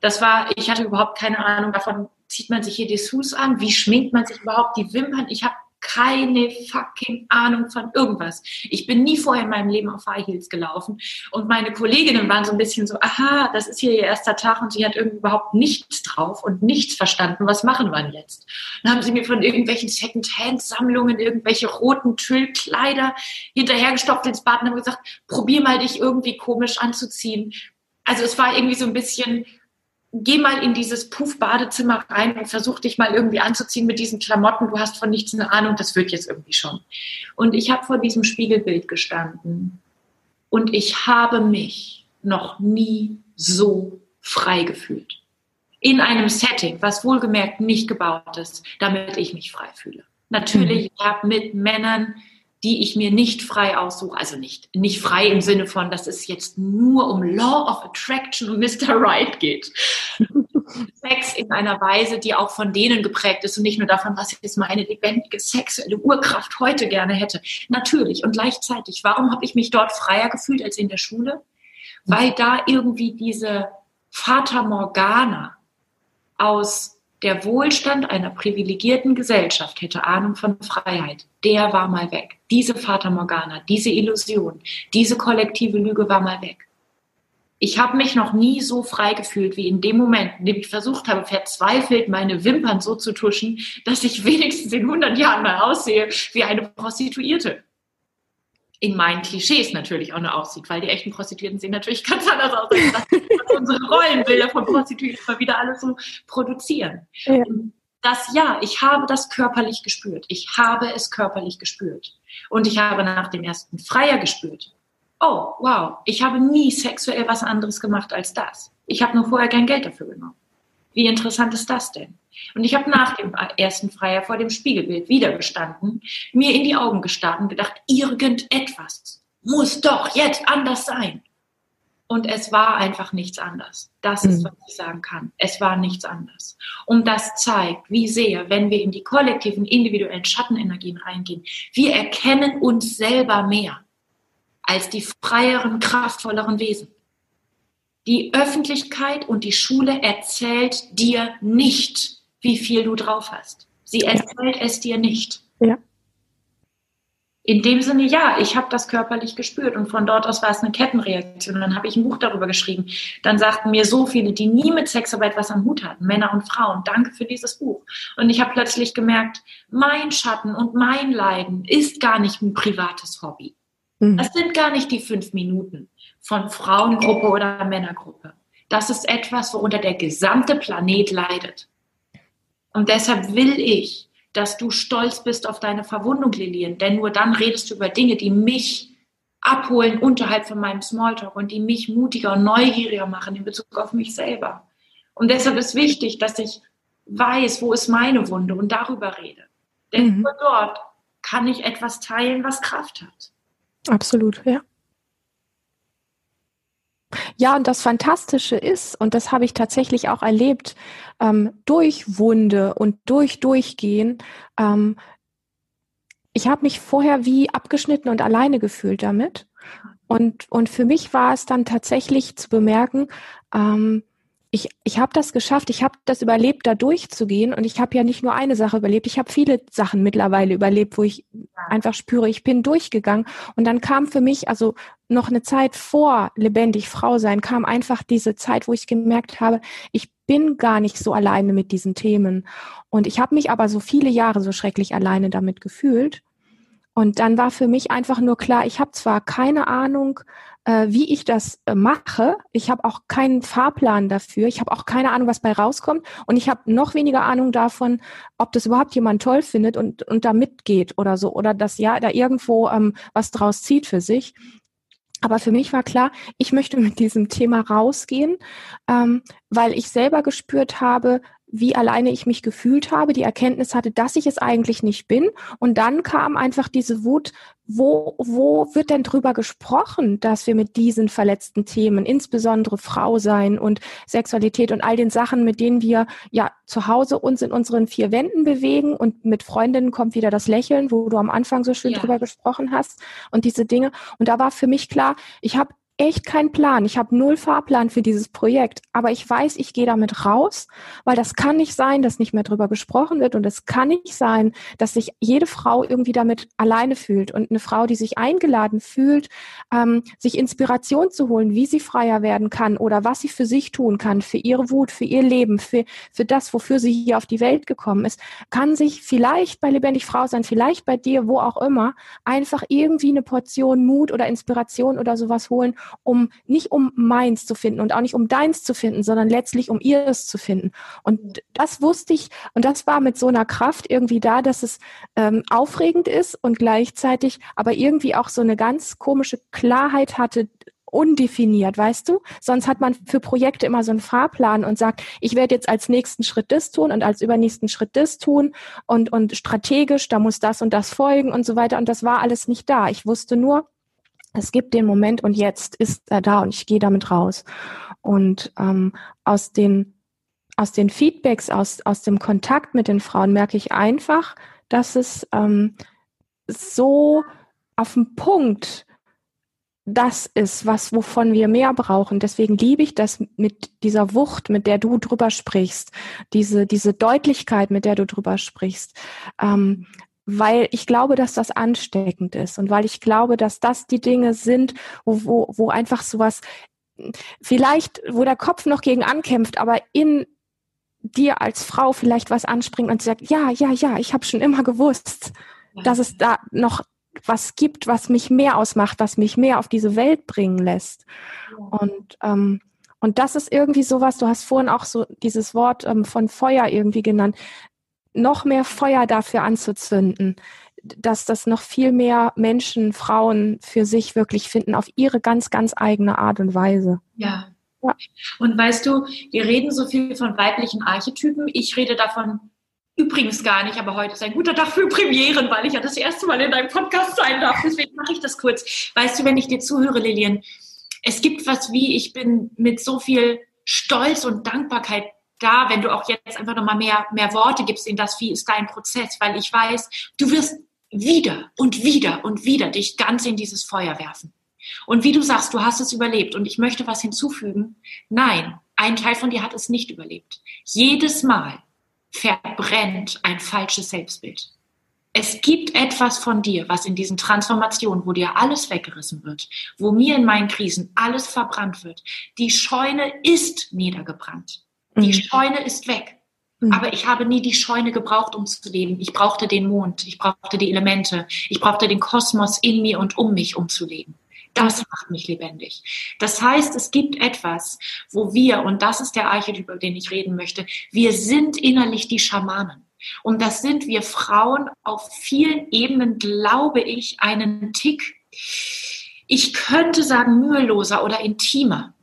Das war, ich hatte überhaupt keine Ahnung davon, zieht man sich hier Dessous an, wie schminkt man sich überhaupt die Wimpern. Ich habe keine fucking Ahnung von irgendwas. Ich bin nie vorher in meinem Leben auf High Heels gelaufen und meine Kolleginnen waren so ein bisschen so, aha, das ist hier ihr erster Tag und sie hat irgendwie überhaupt nichts drauf und nichts verstanden. Was machen wir denn jetzt? Dann haben sie mir von irgendwelchen Second-Hand-Sammlungen irgendwelche roten Tüllkleider hinterhergestopft ins Bad und haben gesagt, probier mal dich irgendwie komisch anzuziehen. Also es war irgendwie so ein bisschen, geh mal in dieses Puff-Badezimmer rein und versuch dich mal irgendwie anzuziehen mit diesen Klamotten. Du hast von nichts eine Ahnung, das wird jetzt irgendwie schon. Und ich habe vor diesem Spiegelbild gestanden und ich habe mich noch nie so frei gefühlt. In einem Setting, was wohlgemerkt nicht gebaut ist, damit ich mich frei fühle. Natürlich, mhm. ich habe mit Männern die ich mir nicht frei aussuche, also nicht, nicht frei im Sinne von, dass es jetzt nur um Law of Attraction und Mr. Right geht. Sex in einer Weise, die auch von denen geprägt ist und nicht nur davon, was jetzt meine lebendige sexuelle Urkraft heute gerne hätte. Natürlich und gleichzeitig, warum habe ich mich dort freier gefühlt als in der Schule? Weil da irgendwie diese Fata Morgana aus der Wohlstand einer privilegierten Gesellschaft hätte Ahnung von Freiheit. Der war mal weg. Diese Fata Morgana, diese Illusion, diese kollektive Lüge war mal weg. Ich habe mich noch nie so frei gefühlt wie in dem Moment, in dem ich versucht habe, verzweifelt meine Wimpern so zu tuschen, dass ich wenigstens in 100 Jahren mal aussehe wie eine Prostituierte in meinen Klischees natürlich auch nur aussieht, weil die echten Prostituierten sehen natürlich ganz anders aus, als unsere Rollenbilder von Prostituierten immer wieder alles so produzieren. Ja. Das ja, ich habe das körperlich gespürt. Ich habe es körperlich gespürt. Und ich habe nach dem ersten Freier gespürt. Oh, wow, ich habe nie sexuell was anderes gemacht als das. Ich habe nur vorher kein Geld dafür genommen. Wie interessant ist das denn? Und ich habe nach dem ersten Freier vor dem Spiegelbild wiedergestanden, mir in die Augen gestarrt und gedacht, irgendetwas muss doch jetzt anders sein. Und es war einfach nichts anders. Das ist, mhm. was ich sagen kann. Es war nichts anders. Und das zeigt, wie sehr, wenn wir in die kollektiven, individuellen Schattenenergien reingehen, wir erkennen uns selber mehr als die freieren, kraftvolleren Wesen. Die Öffentlichkeit und die Schule erzählt dir nicht, wie viel du drauf hast. Sie erzählt ja. es dir nicht. Ja. In dem Sinne, ja, ich habe das körperlich gespürt und von dort aus war es eine Kettenreaktion. Und dann habe ich ein Buch darüber geschrieben. Dann sagten mir so viele, die nie mit Sexarbeit was am Hut hatten, Männer und Frauen, danke für dieses Buch. Und ich habe plötzlich gemerkt, mein Schatten und mein Leiden ist gar nicht ein privates Hobby. Mhm. Das sind gar nicht die fünf Minuten von Frauengruppe oder Männergruppe. Das ist etwas, worunter der gesamte Planet leidet. Und deshalb will ich, dass du stolz bist auf deine Verwundung, Lilien. Denn nur dann redest du über Dinge, die mich abholen unterhalb von meinem Smalltalk und die mich mutiger und neugieriger machen in Bezug auf mich selber. Und deshalb ist wichtig, dass ich weiß, wo ist meine Wunde und darüber rede. Denn mhm. nur dort kann ich etwas teilen, was Kraft hat. Absolut, ja. Ja, und das Fantastische ist, und das habe ich tatsächlich auch erlebt, ähm, durch Wunde und durch Durchgehen, ähm, ich habe mich vorher wie abgeschnitten und alleine gefühlt damit. Und, und für mich war es dann tatsächlich zu bemerken, ähm, ich, ich habe das geschafft, ich habe das überlebt, da durchzugehen. Und ich habe ja nicht nur eine Sache überlebt, ich habe viele Sachen mittlerweile überlebt, wo ich einfach spüre, ich bin durchgegangen. Und dann kam für mich, also noch eine Zeit vor lebendig Frau sein, kam einfach diese Zeit, wo ich gemerkt habe, ich bin gar nicht so alleine mit diesen Themen. Und ich habe mich aber so viele Jahre so schrecklich alleine damit gefühlt. Und dann war für mich einfach nur klar, ich habe zwar keine Ahnung, äh, wie ich das äh, mache. Ich habe auch keinen Fahrplan dafür. Ich habe auch keine Ahnung, was bei rauskommt. Und ich habe noch weniger Ahnung davon, ob das überhaupt jemand toll findet und, und da mitgeht oder so. Oder dass ja da irgendwo ähm, was draus zieht für sich. Aber für mich war klar, ich möchte mit diesem Thema rausgehen, ähm, weil ich selber gespürt habe, wie alleine ich mich gefühlt habe, die Erkenntnis hatte, dass ich es eigentlich nicht bin. Und dann kam einfach diese Wut, wo, wo wird denn drüber gesprochen, dass wir mit diesen verletzten Themen, insbesondere Frau sein und Sexualität und all den Sachen, mit denen wir ja zu Hause uns in unseren vier Wänden bewegen und mit Freundinnen kommt wieder das Lächeln, wo du am Anfang so schön ja. drüber gesprochen hast und diese Dinge. Und da war für mich klar, ich habe echt keinen Plan. Ich habe null Fahrplan für dieses Projekt, aber ich weiß, ich gehe damit raus, weil das kann nicht sein, dass nicht mehr drüber gesprochen wird. Und es kann nicht sein, dass sich jede Frau irgendwie damit alleine fühlt. Und eine Frau, die sich eingeladen fühlt, ähm, sich Inspiration zu holen, wie sie freier werden kann oder was sie für sich tun kann, für ihre Wut, für ihr Leben, für, für das, wofür sie hier auf die Welt gekommen ist, kann sich vielleicht bei Lebendig Frau sein, vielleicht bei dir, wo auch immer, einfach irgendwie eine Portion Mut oder Inspiration oder sowas holen um nicht um meins zu finden und auch nicht um deins zu finden, sondern letztlich um ihres zu finden. Und das wusste ich und das war mit so einer Kraft irgendwie da, dass es ähm, aufregend ist und gleichzeitig aber irgendwie auch so eine ganz komische Klarheit hatte, undefiniert, weißt du? Sonst hat man für Projekte immer so einen Fahrplan und sagt, ich werde jetzt als nächsten Schritt das tun und als übernächsten Schritt das tun und, und strategisch, da muss das und das folgen und so weiter. Und das war alles nicht da. Ich wusste nur, es gibt den Moment und jetzt ist er da und ich gehe damit raus. Und ähm, aus den aus den Feedbacks, aus, aus dem Kontakt mit den Frauen merke ich einfach, dass es ähm, so auf den Punkt das ist, was, wovon wir mehr brauchen. Deswegen liebe ich das mit dieser Wucht, mit der du drüber sprichst, diese, diese Deutlichkeit, mit der du drüber sprichst. Ähm, weil ich glaube, dass das ansteckend ist und weil ich glaube, dass das die Dinge sind, wo, wo, wo einfach sowas vielleicht, wo der Kopf noch gegen ankämpft, aber in dir als Frau vielleicht was anspringt und sagt, ja, ja, ja, ich habe schon immer gewusst, dass es da noch was gibt, was mich mehr ausmacht, was mich mehr auf diese Welt bringen lässt. Und ähm, und das ist irgendwie sowas, du hast vorhin auch so dieses Wort ähm, von Feuer irgendwie genannt noch mehr Feuer dafür anzuzünden, dass das noch viel mehr Menschen, Frauen für sich wirklich finden, auf ihre ganz, ganz eigene Art und Weise. Ja. ja. Und weißt du, wir reden so viel von weiblichen Archetypen. Ich rede davon übrigens gar nicht, aber heute ist ein guter Tag für Premieren, weil ich ja das erste Mal in deinem Podcast sein darf. Deswegen mache ich das kurz. Weißt du, wenn ich dir zuhöre, Lilian, es gibt was wie, ich bin mit so viel Stolz und Dankbarkeit da, wenn du auch jetzt einfach nochmal mehr, mehr Worte gibst in das, wie ist dein Prozess, weil ich weiß, du wirst wieder und wieder und wieder dich ganz in dieses Feuer werfen. Und wie du sagst, du hast es überlebt und ich möchte was hinzufügen. Nein, ein Teil von dir hat es nicht überlebt. Jedes Mal verbrennt ein falsches Selbstbild. Es gibt etwas von dir, was in diesen Transformationen, wo dir alles weggerissen wird, wo mir in meinen Krisen alles verbrannt wird. Die Scheune ist niedergebrannt. Die mhm. Scheune ist weg. Mhm. Aber ich habe nie die Scheune gebraucht, um zu leben. Ich brauchte den Mond, ich brauchte die Elemente, ich brauchte den Kosmos in mir und um mich, um zu leben. Das macht mich lebendig. Das heißt, es gibt etwas, wo wir, und das ist der Archetyp, über den ich reden möchte, wir sind innerlich die Schamanen. Und das sind wir Frauen auf vielen Ebenen, glaube ich, einen Tick, ich könnte sagen, müheloser oder intimer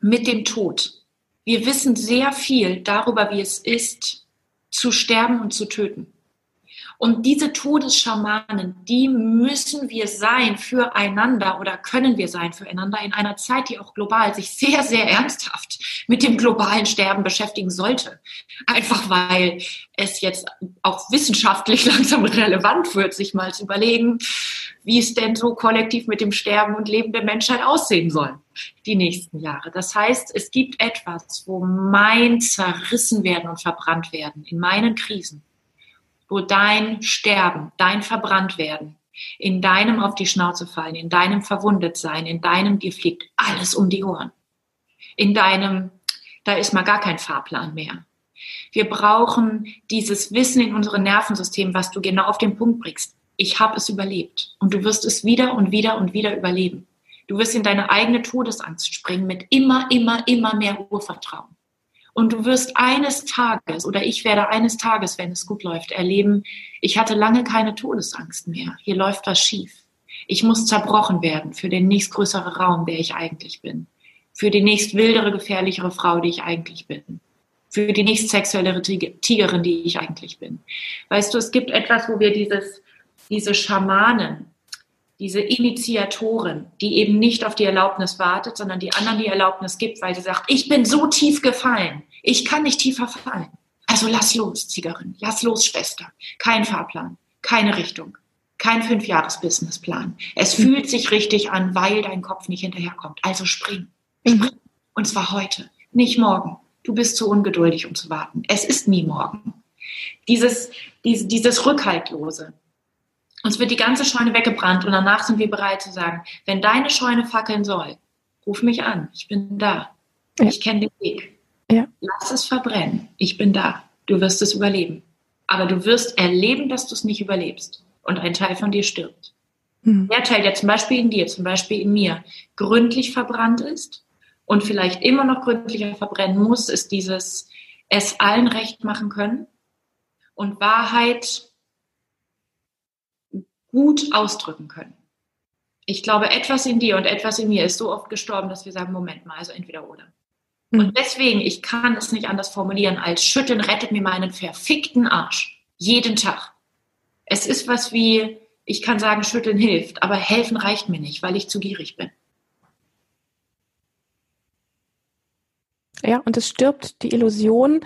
mit dem Tod. Wir wissen sehr viel darüber, wie es ist, zu sterben und zu töten. Und diese Todesschamanen, die müssen wir sein füreinander oder können wir sein füreinander in einer Zeit, die auch global sich sehr, sehr ernsthaft mit dem globalen Sterben beschäftigen sollte. Einfach weil es jetzt auch wissenschaftlich langsam relevant wird, sich mal zu überlegen, wie es denn so kollektiv mit dem Sterben und Leben der Menschheit aussehen soll die nächsten Jahre. Das heißt, es gibt etwas, wo mein zerrissen werden und verbrannt werden in meinen Krisen wo dein Sterben, dein Verbranntwerden, in deinem auf die Schnauze fallen, in deinem verwundet sein, in deinem dir fliegt alles um die Ohren. In deinem, da ist mal gar kein Fahrplan mehr. Wir brauchen dieses Wissen in unserem Nervensystem, was du genau auf den Punkt bringst. Ich habe es überlebt und du wirst es wieder und wieder und wieder überleben. Du wirst in deine eigene Todesangst springen mit immer, immer, immer mehr Urvertrauen. Und du wirst eines Tages oder ich werde eines Tages, wenn es gut läuft, erleben, ich hatte lange keine Todesangst mehr. Hier läuft was schief. Ich muss zerbrochen werden für den nächstgrößere Raum, der ich eigentlich bin. Für die nächst wildere, gefährlichere Frau, die ich eigentlich bin. Für die nächst sexuellere Tigerin, die ich eigentlich bin. Weißt du, es gibt etwas, wo wir dieses, diese Schamanen, diese Initiatorin, die eben nicht auf die Erlaubnis wartet, sondern die anderen die Erlaubnis gibt, weil sie sagt, ich bin so tief gefallen, ich kann nicht tiefer fallen. Also lass los, Ziegerin, lass los, Schwester. Kein Fahrplan, keine Richtung, kein Fünfjahres-Businessplan. Es mhm. fühlt sich richtig an, weil dein Kopf nicht hinterherkommt. Also spring, spring. Mhm. Und zwar heute, nicht morgen. Du bist zu ungeduldig, um zu warten. Es ist nie morgen. Dieses, dieses, dieses Rückhaltlose, uns wird die ganze Scheune weggebrannt und danach sind wir bereit zu sagen, wenn deine Scheune fackeln soll, ruf mich an, ich bin da. Ja. Ich kenne den Weg. Ja. Lass es verbrennen. Ich bin da. Du wirst es überleben. Aber du wirst erleben, dass du es nicht überlebst. Und ein Teil von dir stirbt. Hm. Der Teil, der zum Beispiel in dir, zum Beispiel in mir, gründlich verbrannt ist und vielleicht immer noch gründlicher verbrennen muss, ist dieses es allen recht machen können und Wahrheit gut ausdrücken können. Ich glaube, etwas in dir und etwas in mir ist so oft gestorben, dass wir sagen, Moment mal, also entweder oder. Mhm. Und deswegen, ich kann es nicht anders formulieren, als schütteln rettet mir meinen verfickten Arsch. Jeden Tag. Es ist was wie, ich kann sagen, schütteln hilft, aber helfen reicht mir nicht, weil ich zu gierig bin. Ja, und es stirbt die Illusion,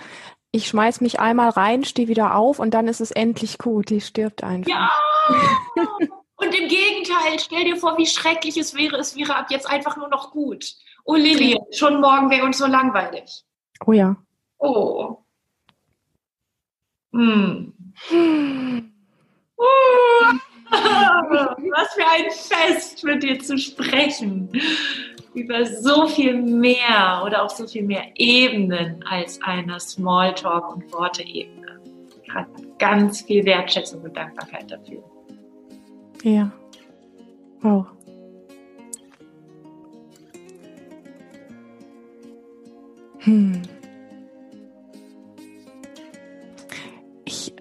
ich schmeiß mich einmal rein, stehe wieder auf und dann ist es endlich gut. Die stirbt einfach. Ja! Und im Gegenteil, stell dir vor, wie schrecklich es wäre, es wäre ab jetzt einfach nur noch gut. Oh Lilly, schon morgen wäre uns so langweilig. Oh ja. Oh. Hm. Oh. Was für ein Fest mit dir zu sprechen. Über so viel mehr oder auch so viel mehr Ebenen als eine Smalltalk- und Worte-Ebene. Ganz viel Wertschätzung und Dankbarkeit dafür. Ja. Wow. Hm. Ich,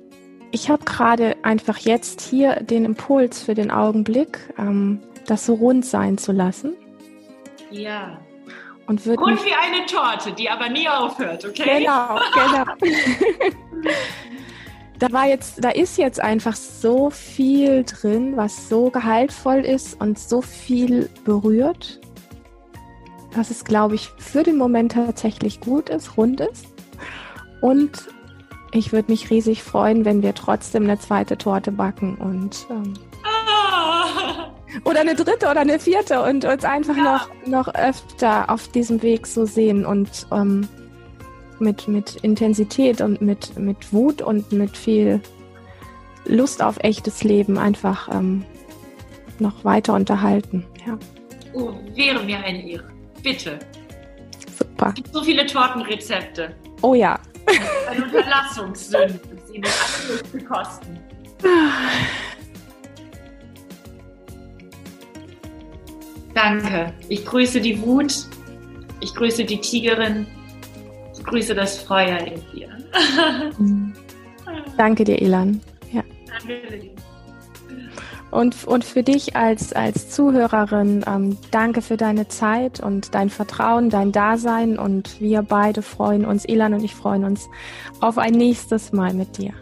ich habe gerade einfach jetzt hier den Impuls für den Augenblick, ähm, das so rund sein zu lassen. Ja. Und wird rund wie eine Torte, die aber nie aufhört, okay? Genau, genau. da war jetzt, da ist jetzt einfach so viel drin, was so gehaltvoll ist und so viel berührt, dass es, glaube ich, für den Moment tatsächlich gut ist, rund ist. Und ich würde mich riesig freuen, wenn wir trotzdem eine zweite Torte backen und ähm, Oder eine dritte oder eine vierte und uns einfach ja. noch, noch öfter auf diesem Weg so sehen und ähm, mit, mit Intensität und mit, mit Wut und mit viel Lust auf echtes Leben einfach ähm, noch weiter unterhalten. Ja. Oh, wäre mir eine Ehre. Bitte. Super. Es gibt so viele Tortenrezepte. Oh ja. Eine Unterlassungssünde, sie mit alles bekosten. Danke. Ich grüße die Wut. Ich grüße die Tigerin. Ich grüße das Feuer in dir. Danke dir, Elan. Ja. Danke. Und, und für dich als, als Zuhörerin, ähm, danke für deine Zeit und dein Vertrauen, dein Dasein. Und wir beide freuen uns, Elan und ich freuen uns auf ein nächstes Mal mit dir.